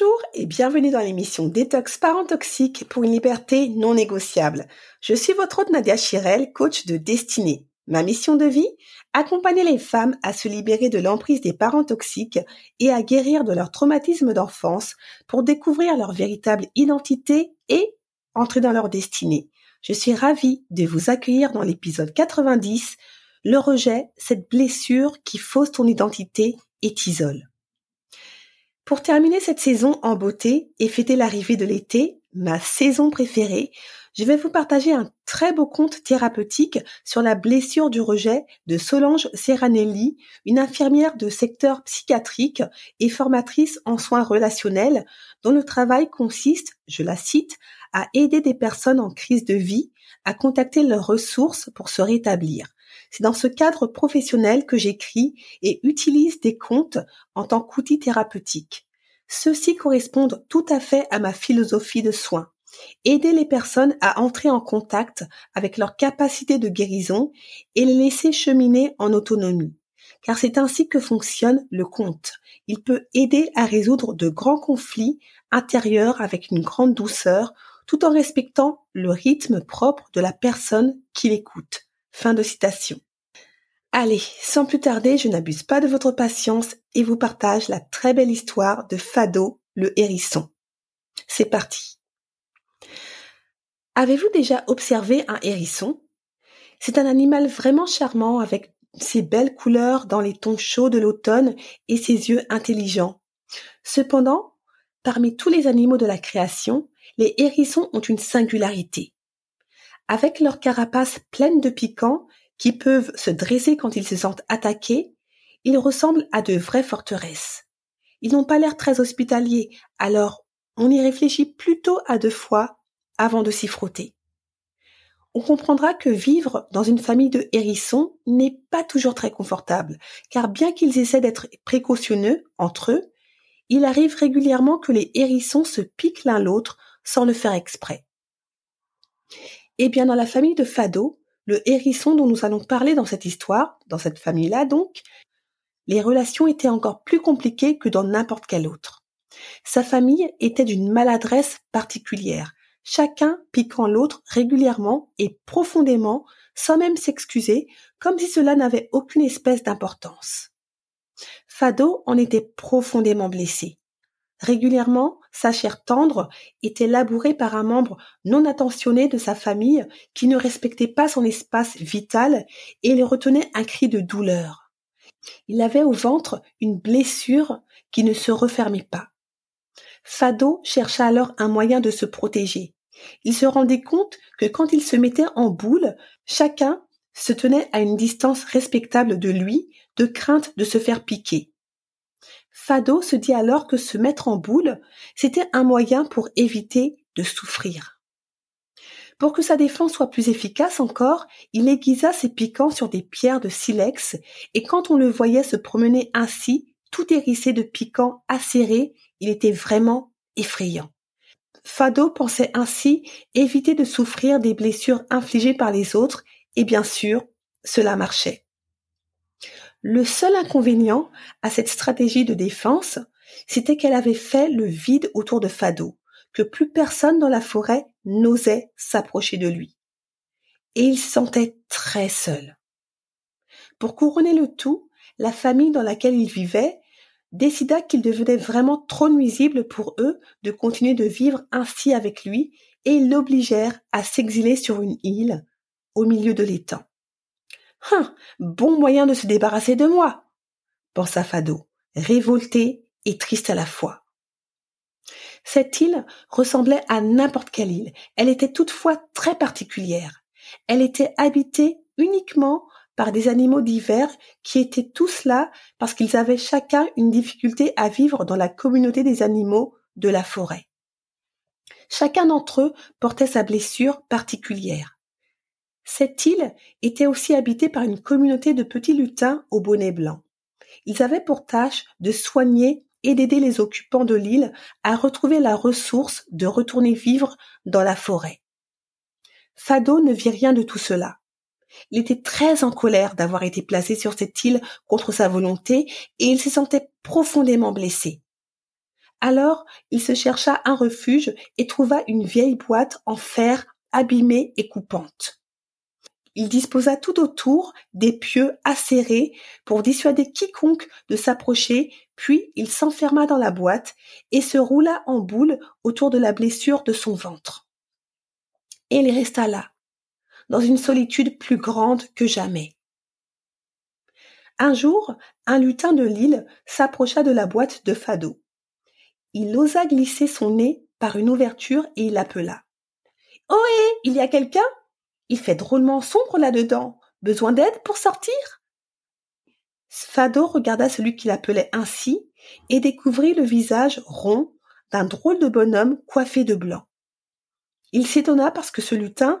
Bonjour et bienvenue dans l'émission Détox Parents Toxiques pour une liberté non négociable. Je suis votre hôte Nadia Chirel, coach de destinée. Ma mission de vie Accompagner les femmes à se libérer de l'emprise des parents toxiques et à guérir de leur traumatisme d'enfance pour découvrir leur véritable identité et entrer dans leur destinée. Je suis ravie de vous accueillir dans l'épisode 90, le rejet, cette blessure qui fausse ton identité et t'isole. Pour terminer cette saison en beauté et fêter l'arrivée de l'été, ma saison préférée, je vais vous partager un très beau conte thérapeutique sur la blessure du rejet de Solange Serranelli, une infirmière de secteur psychiatrique et formatrice en soins relationnels, dont le travail consiste, je la cite, à aider des personnes en crise de vie à contacter leurs ressources pour se rétablir. C'est dans ce cadre professionnel que j'écris et utilise des contes en tant qu'outil thérapeutique. Ceux-ci correspondent tout à fait à ma philosophie de soins. Aider les personnes à entrer en contact avec leur capacité de guérison et les laisser cheminer en autonomie. Car c'est ainsi que fonctionne le conte. Il peut aider à résoudre de grands conflits intérieurs avec une grande douceur tout en respectant le rythme propre de la personne qui l'écoute. Fin de citation. Allez, sans plus tarder, je n'abuse pas de votre patience et vous partage la très belle histoire de Fado, le hérisson. C'est parti. Avez-vous déjà observé un hérisson? C'est un animal vraiment charmant avec ses belles couleurs dans les tons chauds de l'automne et ses yeux intelligents. Cependant, parmi tous les animaux de la création, les hérissons ont une singularité. Avec leur carapace pleine de piquants, qui peuvent se dresser quand ils se sentent attaqués, ils ressemblent à de vraies forteresses. Ils n'ont pas l'air très hospitaliers, alors on y réfléchit plutôt à deux fois avant de s'y frotter. On comprendra que vivre dans une famille de hérissons n'est pas toujours très confortable, car bien qu'ils essaient d'être précautionneux entre eux, il arrive régulièrement que les hérissons se piquent l'un l'autre sans le faire exprès. Eh bien, dans la famille de Fado, le hérisson dont nous allons parler dans cette histoire, dans cette famille-là donc, les relations étaient encore plus compliquées que dans n'importe quelle autre. Sa famille était d'une maladresse particulière, chacun piquant l'autre régulièrement et profondément, sans même s'excuser, comme si cela n'avait aucune espèce d'importance. Fado en était profondément blessé. Régulièrement, sa chair tendre était labourée par un membre non attentionné de sa famille qui ne respectait pas son espace vital et il retenait un cri de douleur. Il avait au ventre une blessure qui ne se refermait pas. Fado chercha alors un moyen de se protéger. Il se rendait compte que quand il se mettait en boule, chacun se tenait à une distance respectable de lui, de crainte de se faire piquer. Fado se dit alors que se mettre en boule, c'était un moyen pour éviter de souffrir. Pour que sa défense soit plus efficace encore, il aiguisa ses piquants sur des pierres de silex, et quand on le voyait se promener ainsi, tout hérissé de piquants acérés, il était vraiment effrayant. Fado pensait ainsi éviter de souffrir des blessures infligées par les autres, et bien sûr, cela marchait. Le seul inconvénient à cette stratégie de défense, c'était qu'elle avait fait le vide autour de Fado, que plus personne dans la forêt n'osait s'approcher de lui. Et il se sentait très seul. Pour couronner le tout, la famille dans laquelle il vivait décida qu'il devenait vraiment trop nuisible pour eux de continuer de vivre ainsi avec lui et ils l'obligèrent à s'exiler sur une île au milieu de l'étang. Hein, bon moyen de se débarrasser de moi, pensa Fado, révolté et triste à la fois. Cette île ressemblait à n'importe quelle île. Elle était toutefois très particulière. Elle était habitée uniquement par des animaux divers qui étaient tous là parce qu'ils avaient chacun une difficulté à vivre dans la communauté des animaux de la forêt. Chacun d'entre eux portait sa blessure particulière. Cette île était aussi habitée par une communauté de petits lutins au bonnet blanc. Ils avaient pour tâche de soigner et d'aider les occupants de l'île à retrouver la ressource de retourner vivre dans la forêt. Fado ne vit rien de tout cela. Il était très en colère d'avoir été placé sur cette île contre sa volonté et il se sentait profondément blessé. Alors, il se chercha un refuge et trouva une vieille boîte en fer abîmée et coupante. Il disposa tout autour des pieux acérés pour dissuader quiconque de s'approcher, puis il s'enferma dans la boîte et se roula en boule autour de la blessure de son ventre. Et il resta là, dans une solitude plus grande que jamais. Un jour, un lutin de l'île s'approcha de la boîte de Fado. Il osa glisser son nez par une ouverture et il appela. Ohé, il y a quelqu'un? Il fait drôlement sombre là-dedans. Besoin d'aide pour sortir? Fado regarda celui qu'il appelait ainsi et découvrit le visage rond d'un drôle de bonhomme coiffé de blanc. Il s'étonna parce que ce lutin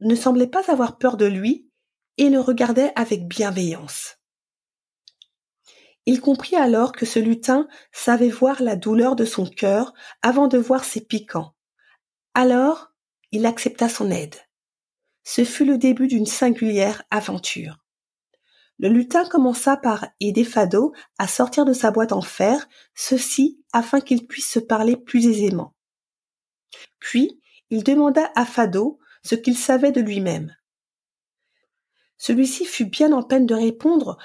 ne semblait pas avoir peur de lui et le regardait avec bienveillance. Il comprit alors que ce lutin savait voir la douleur de son cœur avant de voir ses piquants. Alors, il accepta son aide. Ce fut le début d'une singulière aventure. Le lutin commença par aider Fado à sortir de sa boîte en fer, ceci afin qu'il puisse se parler plus aisément. Puis, il demanda à Fado ce qu'il savait de lui-même. Celui-ci fut bien en peine de répondre,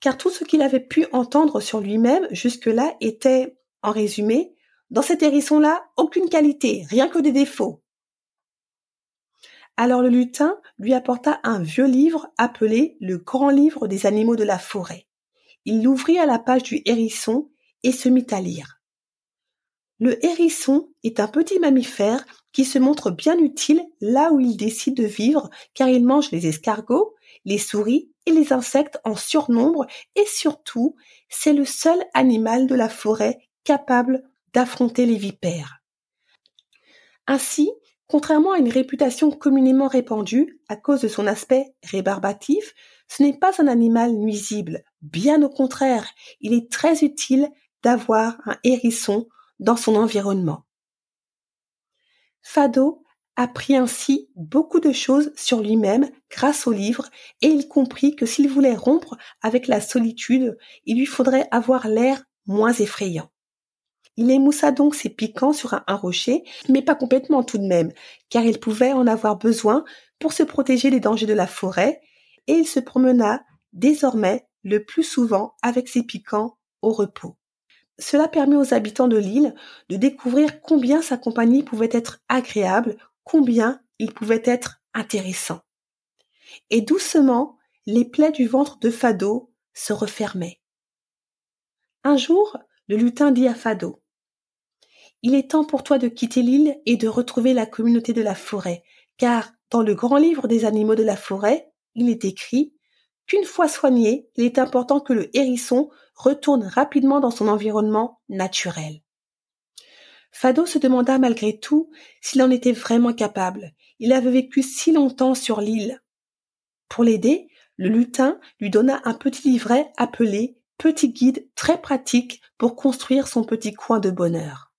car tout ce qu'il avait pu entendre sur lui-même jusque-là était, en résumé, dans cet hérisson-là, aucune qualité, rien que des défauts. Alors le lutin lui apporta un vieux livre appelé le Grand Livre des animaux de la forêt. Il l'ouvrit à la page du hérisson et se mit à lire. Le hérisson est un petit mammifère qui se montre bien utile là où il décide de vivre car il mange les escargots, les souris et les insectes en surnombre et surtout c'est le seul animal de la forêt capable d'affronter les vipères. Ainsi, contrairement à une réputation communément répandue à cause de son aspect rébarbatif, ce n'est pas un animal nuisible, bien au contraire, il est très utile d'avoir un hérisson dans son environnement. Fado apprit ainsi beaucoup de choses sur lui-même grâce au livre et il comprit que s'il voulait rompre avec la solitude, il lui faudrait avoir l'air moins effrayant. Il émoussa donc ses piquants sur un, rocher, mais pas complètement tout de même, car il pouvait en avoir besoin pour se protéger des dangers de la forêt, et il se promena désormais le plus souvent avec ses piquants au repos. Cela permet aux habitants de l'île de découvrir combien sa compagnie pouvait être agréable, combien il pouvait être intéressant. Et doucement, les plaies du ventre de Fado se refermaient. Un jour, le lutin dit à Fado Il est temps pour toi de quitter l'île et de retrouver la communauté de la forêt, car dans le grand livre des animaux de la forêt, il est écrit qu'une fois soigné, il est important que le hérisson retourne rapidement dans son environnement naturel. Fado se demanda malgré tout s'il en était vraiment capable. Il avait vécu si longtemps sur l'île. Pour l'aider, le lutin lui donna un petit livret appelé Petit guide très pratique pour construire son petit coin de bonheur.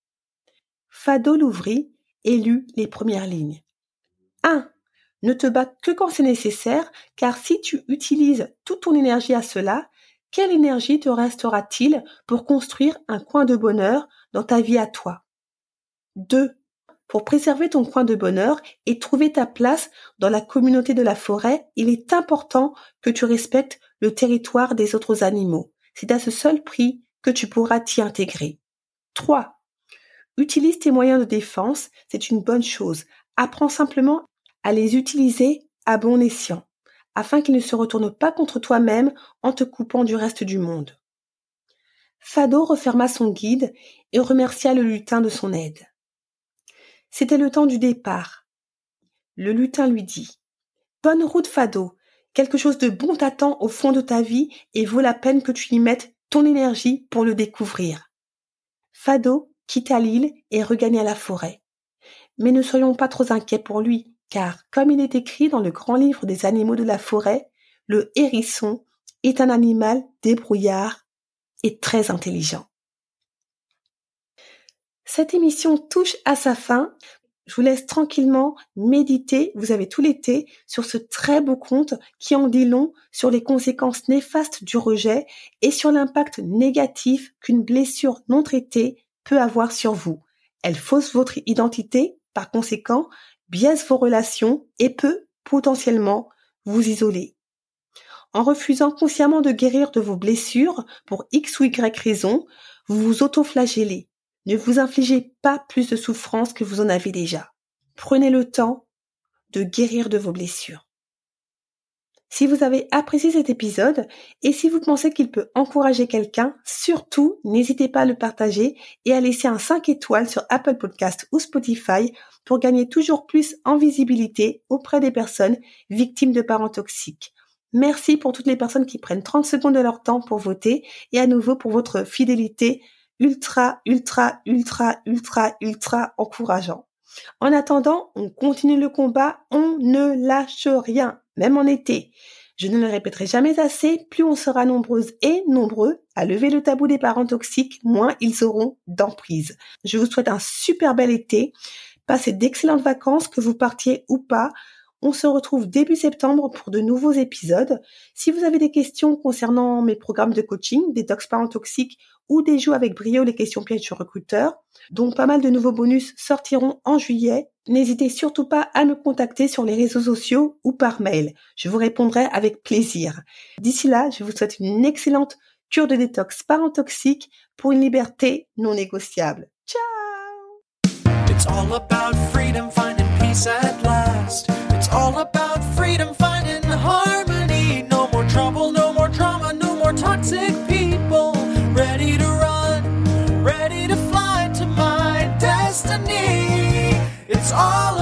Fado l'ouvrit et lut les premières lignes. 1. Ne te bats que quand c'est nécessaire, car si tu utilises toute ton énergie à cela, quelle énergie te restera-t-il pour construire un coin de bonheur dans ta vie à toi? 2. Pour préserver ton coin de bonheur et trouver ta place dans la communauté de la forêt, il est important que tu respectes le territoire des autres animaux. C'est à ce seul prix que tu pourras t'y intégrer. 3. Utilise tes moyens de défense, c'est une bonne chose. Apprends simplement à les utiliser à bon escient, afin qu'ils ne se retournent pas contre toi-même en te coupant du reste du monde. Fado referma son guide et remercia le lutin de son aide. C'était le temps du départ. Le lutin lui dit Bonne route, Fado. Quelque chose de bon t'attend au fond de ta vie et vaut la peine que tu y mettes ton énergie pour le découvrir. Fado quitta l'île et regagna la forêt. Mais ne soyons pas trop inquiets pour lui, car comme il est écrit dans le grand livre des animaux de la forêt, le hérisson est un animal débrouillard et très intelligent. Cette émission touche à sa fin. Je vous laisse tranquillement méditer, vous avez tout l'été, sur ce très beau conte qui en dit long sur les conséquences néfastes du rejet et sur l'impact négatif qu'une blessure non traitée peut avoir sur vous. Elle fausse votre identité, par conséquent, biaise vos relations et peut potentiellement vous isoler. En refusant consciemment de guérir de vos blessures pour X ou Y raison, vous vous autoflagellez. Ne vous infligez pas plus de souffrance que vous en avez déjà. Prenez le temps de guérir de vos blessures. Si vous avez apprécié cet épisode et si vous pensez qu'il peut encourager quelqu'un, surtout n'hésitez pas à le partager et à laisser un 5 étoiles sur Apple Podcast ou Spotify pour gagner toujours plus en visibilité auprès des personnes victimes de parents toxiques. Merci pour toutes les personnes qui prennent 30 secondes de leur temps pour voter et à nouveau pour votre fidélité ultra, ultra, ultra, ultra, ultra encourageant. En attendant, on continue le combat, on ne lâche rien, même en été. Je ne le répéterai jamais assez, plus on sera nombreuses et nombreux à lever le tabou des parents toxiques, moins ils auront d'emprise. Je vous souhaite un super bel été. Passez d'excellentes vacances, que vous partiez ou pas. On se retrouve début septembre pour de nouveaux épisodes. Si vous avez des questions concernant mes programmes de coaching, des tox parents toxiques ou des jeux avec brio les questions pièges sur recruteur, dont pas mal de nouveaux bonus sortiront en juillet, n'hésitez surtout pas à me contacter sur les réseaux sociaux ou par mail. Je vous répondrai avec plaisir. D'ici là, je vous souhaite une excellente cure de détox parent toxique pour une liberté non négociable. Ciao! all